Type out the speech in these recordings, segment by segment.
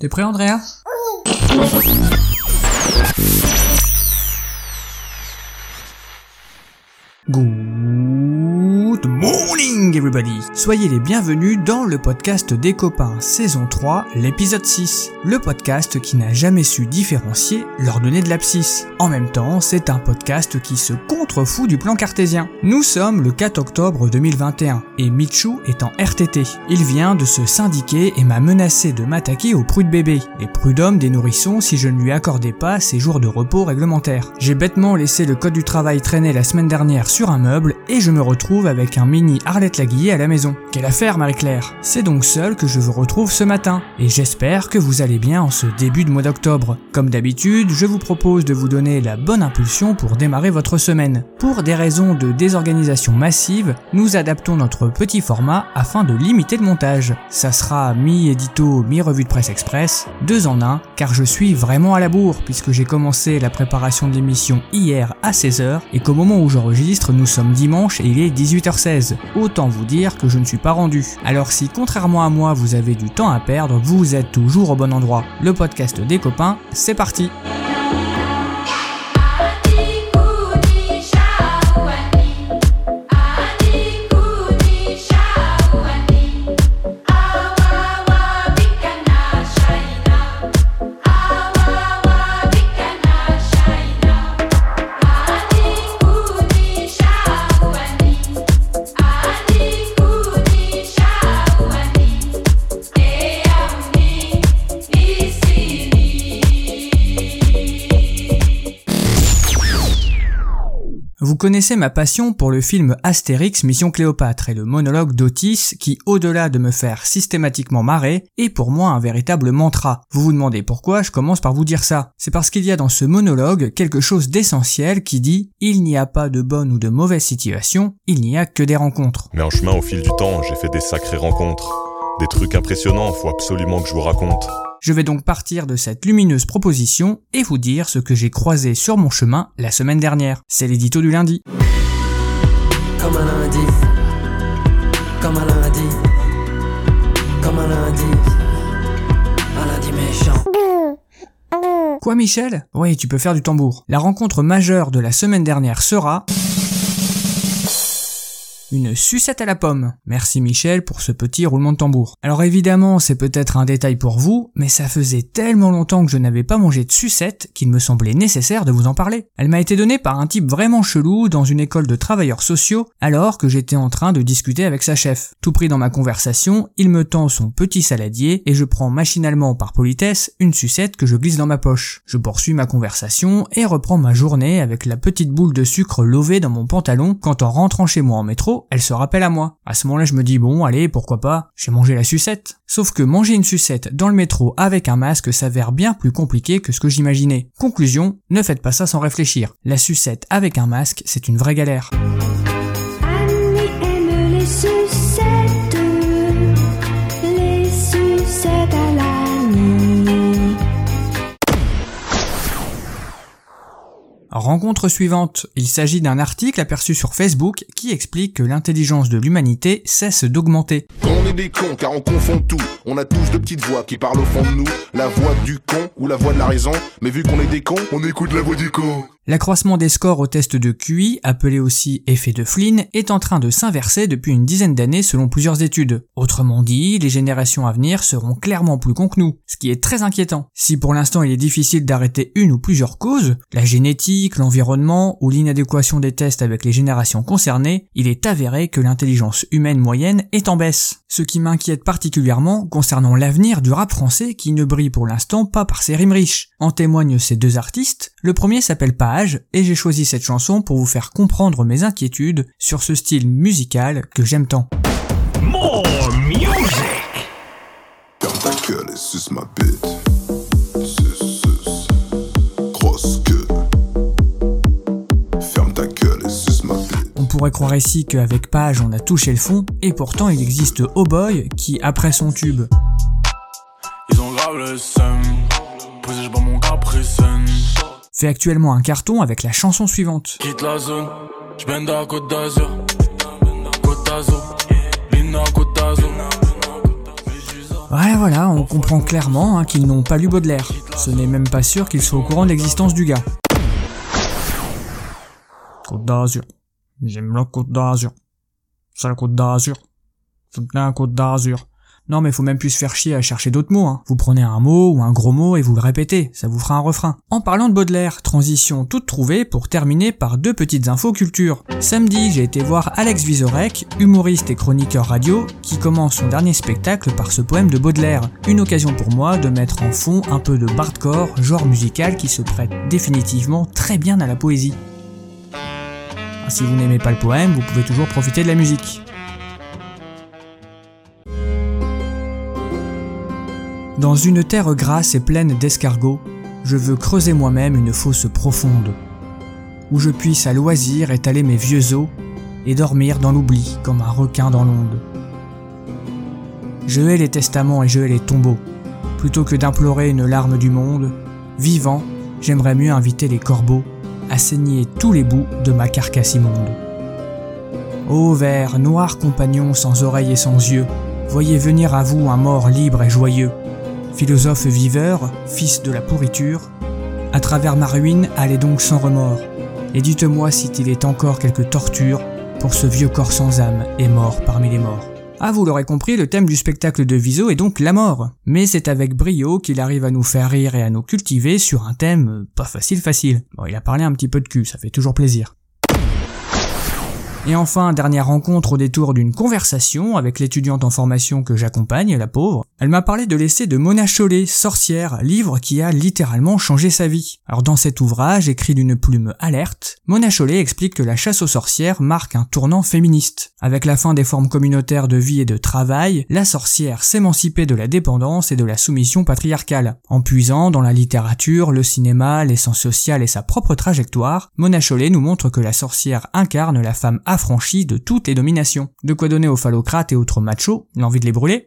T'es prêt Andrea? Everybody Soyez les bienvenus dans le podcast des copains saison 3, l'épisode 6. Le podcast qui n'a jamais su différencier l'ordonnée de l'abscisse. En même temps, c'est un podcast qui se contrefout du plan cartésien. Nous sommes le 4 octobre 2021 et Michu est en RTT. Il vient de se syndiquer et m'a menacé de m'attaquer aux prudes bébés, les prud'hommes des nourrissons si je ne lui accordais pas ses jours de repos réglementaires. J'ai bêtement laissé le code du travail traîner la semaine dernière sur un meuble et je me retrouve avec un mini Arlette Quelle affaire Marie-Claire? C'est donc seul que je vous retrouve ce matin et j'espère que vous allez bien en ce début de mois d'octobre. Comme d'habitude, je vous propose de vous donner la bonne impulsion pour démarrer votre semaine. Pour des raisons de désorganisation massive, nous adaptons notre petit format afin de limiter le montage. Ça sera mi-édito, mi-revue de presse express, deux en un, car je suis vraiment à la bourre puisque j'ai commencé la préparation de l'émission hier à 16h et qu'au moment où j'enregistre, nous sommes dimanche et il est 18h16. Autant vous dire que je ne suis pas rendu. Alors si contrairement à moi vous avez du temps à perdre, vous êtes toujours au bon endroit. Le podcast des copains, c'est parti. Vous connaissez ma passion pour le film Astérix Mission Cléopâtre et le monologue d'Otis qui, au-delà de me faire systématiquement marrer, est pour moi un véritable mantra. Vous vous demandez pourquoi je commence par vous dire ça. C'est parce qu'il y a dans ce monologue quelque chose d'essentiel qui dit il n'y a pas de bonne ou de mauvaise situation, il n'y a que des rencontres. Mais en chemin, au fil du temps, j'ai fait des sacrées rencontres. Des trucs impressionnants, faut absolument que je vous raconte. Je vais donc partir de cette lumineuse proposition et vous dire ce que j'ai croisé sur mon chemin la semaine dernière. C'est l'édito du lundi. Comme un lundi, comme un lundi, comme un lundi, un lundi méchant. Quoi Michel? Oui, tu peux faire du tambour. La rencontre majeure de la semaine dernière sera... Une sucette à la pomme. Merci Michel pour ce petit roulement de tambour. Alors évidemment, c'est peut-être un détail pour vous, mais ça faisait tellement longtemps que je n'avais pas mangé de sucette qu'il me semblait nécessaire de vous en parler. Elle m'a été donnée par un type vraiment chelou dans une école de travailleurs sociaux alors que j'étais en train de discuter avec sa chef. Tout pris dans ma conversation, il me tend son petit saladier et je prends machinalement par politesse une sucette que je glisse dans ma poche. Je poursuis ma conversation et reprends ma journée avec la petite boule de sucre lovée dans mon pantalon quand en rentrant chez moi en métro, elle se rappelle à moi. À ce moment-là, je me dis bon, allez, pourquoi pas, j'ai mangé la sucette. Sauf que manger une sucette dans le métro avec un masque s'avère bien plus compliqué que ce que j'imaginais. Conclusion, ne faites pas ça sans réfléchir. La sucette avec un masque, c'est une vraie galère. Rencontre suivante. Il s'agit d'un article aperçu sur Facebook qui explique que l'intelligence de l'humanité cesse d'augmenter. On est des cons car on confond tout. On a tous de petites voix qui parlent au fond de nous. La voix du con ou la voix de la raison. Mais vu qu'on est des cons, on écoute la voix du con. L'accroissement des scores au test de QI, appelé aussi effet de Flynn, est en train de s'inverser depuis une dizaine d'années selon plusieurs études. Autrement dit, les générations à venir seront clairement plus cons que nous, ce qui est très inquiétant. Si pour l'instant il est difficile d'arrêter une ou plusieurs causes, la génétique, l'environnement ou l'inadéquation des tests avec les générations concernées, il est avéré que l'intelligence humaine moyenne est en baisse. Ce qui m'inquiète particulièrement concernant l'avenir du rap français qui ne brille pour l'instant pas par ses rimes riches. En témoignent ces deux artistes. Le premier s'appelle Et j'ai choisi cette chanson pour vous faire comprendre mes inquiétudes sur ce style musical que j'aime tant. More music. Pourrait croire ici qu'avec Page on a touché le fond, et pourtant il existe Oh Boy qui, après son tube Ils ont grave le seum. Posé, j'bois mon capricène. Fait actuellement un carton avec la chanson suivante. Quitte la zone. À Côte d'Azur. Côte d'Azur. Côte d'Azur. Ouais, voilà, on comprend clairement hein, qu'ils n'ont pas lu Baudelaire. Ce n'est même pas sûr qu'ils soient au courant de l'existence du gars. Côte d'Azur. J'aime la Côte d'Azur. C'est la Côte d'Azur. C'est la Côte d'Azur. Non mais faut même plus se faire chier à chercher d'autres mots. Hein. Vous prenez un mot ou un gros mot et vous le répétez, ça vous fera un refrain. En parlant de Baudelaire, transition toute trouvée pour terminer par deux petites infos culture. Samedi, j'ai été voir Alex Vizorek, humoriste et chroniqueur radio, qui commence son dernier spectacle par ce poème de Baudelaire. Une occasion pour moi de mettre en fond un peu de bardcore, genre musical qui se prête définitivement très bien à la poésie. Ah, Si vous n'aimez pas le poème, vous pouvez toujours profiter de la musique. Dans une terre grasse et pleine d'escargots, je veux creuser moi-même une fosse profonde, où je puisse à loisir étaler mes vieux os et dormir dans l'oubli comme un requin dans l'onde. Je hais les testaments et je hais les tombeaux. Plutôt que d'implorer une larme du monde, vivant, j'aimerais mieux inviter les corbeaux à saigner tous les bouts de ma carcasse immonde. Ô vers, noir compagnon sans oreilles et sans yeux, voyez venir à vous un mort libre et joyeux, philosophe viveur, fils de la pourriture, à travers ma ruine, allez donc sans remords, et dites-moi s'il est encore quelque torture pour ce vieux corps sans âme et mort parmi les morts. Ah, vous l'aurez compris, le thème du spectacle de Viso est donc la mort. Mais c'est avec brio qu'il arrive à nous faire rire et à nous cultiver sur un thème pas facile facile. Bon, il a parlé un petit peu de cul, ça fait toujours plaisir. Et enfin, dernière rencontre au détour d'une conversation avec l'étudiante en formation que j'accompagne, la pauvre. Elle m'a parlé de l'essai de Mona Chollet, Sorcière, livre qui a littéralement changé sa vie. Alors dans cet ouvrage, écrit d'une plume alerte, Mona Chollet explique que la chasse aux sorcières marque un tournant féministe. Avec la fin des formes communautaires de vie et de travail, la sorcière s'émancipait de la dépendance et de la soumission patriarcale. En puisant dans la littérature, le cinéma, l'essence sociale et sa propre trajectoire, Mona Chollet nous montre que la sorcière incarne la femme affranchie de toutes les dominations. De quoi donner aux phallocrates et autres machos l'envie de les brûler?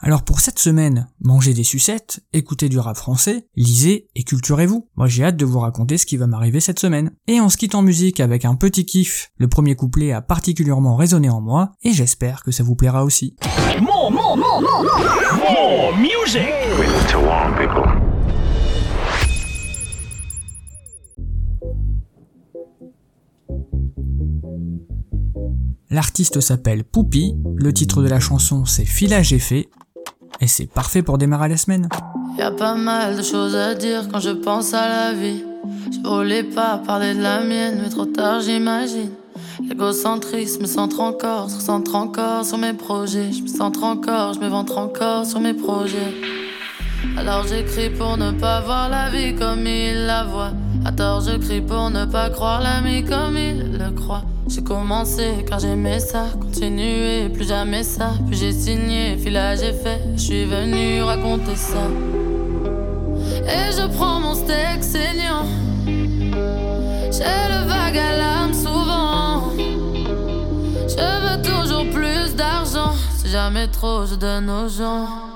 Alors pour cette semaine, mangez des sucettes, écoutez du rap français, lisez et culturez-vous. Moi j'ai hâte de vous raconter ce qui va m'arriver cette semaine. Et on se quitte en musique avec un petit kiff. Le premier couplet a particulièrement résonné en moi et j'espère que ça vous plaira aussi. More, more, more, more, more, more music. L'artiste s'appelle Poupy, le titre de la chanson c'est Filage et fait, et c'est parfait pour démarrer la semaine. Y a pas mal de choses à dire quand je pense à la vie. Je voulais pas parler de la mienne, mais trop tard j'imagine. L'égocentrisme me centre encore, se centre encore sur mes projets. Je me centre encore, je me ventre encore sur mes projets. Alors j'écris pour ne pas voir la vie comme il la voit. À tort, je crie pour ne pas croire l'ami comme il le croit. J'ai commencé car j'aimais ça, continuer, plus jamais ça. Puis j'ai signé, filage et fait, je suis venu raconter ça. Et je prends mon steak saignant. J'ai le vague à l'âme souvent. Je veux toujours plus d'argent. Si jamais trop, je donne aux gens.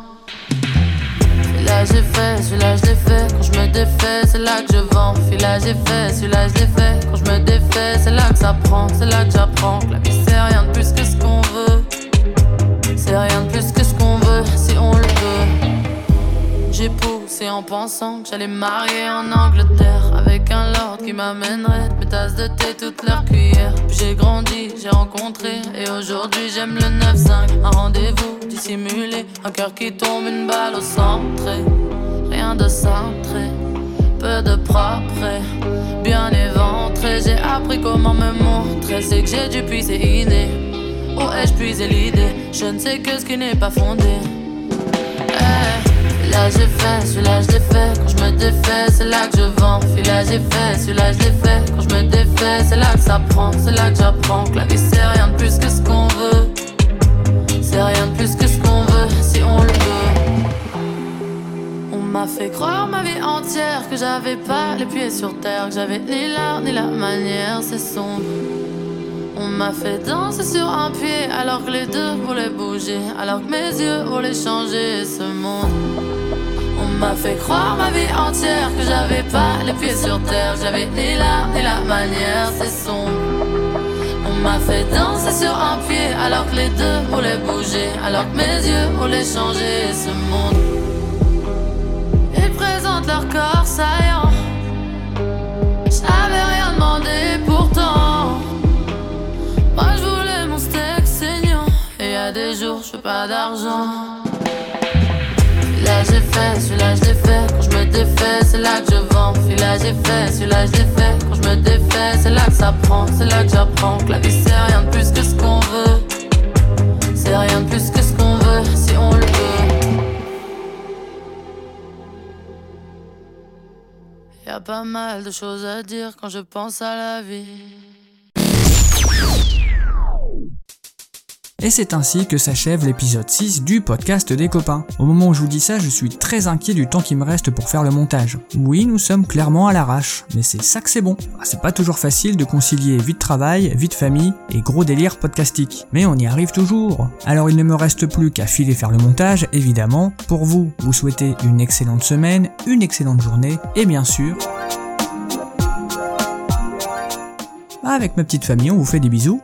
Celui-là j'ai fait, celui-là je l'ai fait. Quand je me défais, c'est là que je vends. Celui-là j'ai fait, celui-là je l'ai fait. Quand je me défais, c'est là que ça prend. C'est là que j'apprends que la c'est rien de plus que ce qu'on veut. C'est rien de plus que ce qu'on veut si on le veut. J'ai poussé en pensant que j'allais marier en Angleterre Avec un lord qui m'amènerait mes tasses de thé, toutes leurs cuillères. Puis j'ai grandi, j'ai rencontré et aujourd'hui j'aime le 9-5 Un rendez-vous dissimulé, un cœur qui tombe, une balle au centre. Rien de cintré, peu de propre. Bien éventré J'ai appris comment me montrer, c'est que j'ai dû puiser idée Où ai-je puisé l'idée? Je ne sais que ce qui n'est pas fondé Celui-là j'ai fait, celui-là je fait. Quand je me défais, c'est là que je vends. Celui-là j'ai fait, celui-là je fait. Quand je me défais, c'est là que ça prend. C'est là que j'apprends que la vie c'est rien de plus que ce qu'on veut. C'est rien de plus que ce qu'on veut si on le veut. On m'a fait croire ma vie entière que j'avais pas les pieds sur terre, que j'avais ni l'art ni la manière, c'est sombre. On m'a fait danser sur un pied alors que les deux voulaient bouger, alors que mes yeux voulaient changer ce monde. M'a fait croire ma vie entière que j'avais pas les pieds sur terre, j'avais ni l'art ni la manière, c'est sombre. On m'a fait danser sur un pied alors que les deux voulaient bouger, alors que mes yeux voulaient changer ce monde. Ils présentent leur corps saillant. J'avais rien demandé pourtant. Moi je voulais mon steak saignant. Et a des jours je pas d'argent. J'ai fait, celui-là je fait. Quand je me défais, c'est là que je vends. Celui-là j'ai fait, celui-là je fait. Quand je me défais, c'est là que ça prend. C'est là que j'apprends que la vie c'est rien de plus que ce qu'on veut. C'est rien de plus que ce qu'on veut si on le veut. Y a pas mal de choses à dire quand je pense à la vie. Et c'est ainsi que s'achève l'épisode 6 du podcast des copains. Au moment où je vous dis ça, je suis très inquiet du temps qui me reste pour faire le montage. Oui, nous sommes clairement à l'arrache, mais c'est ça que c'est bon. Ah, C'est pas toujours facile de concilier vie de travail, vie de famille et gros délire podcastique. Mais on y arrive toujours. Alors il ne me reste plus qu'à filer faire le montage, évidemment. Pour vous, vous souhaitez une excellente semaine, une excellente journée, et bien sûr... Avec ma petite famille, on vous fait des bisous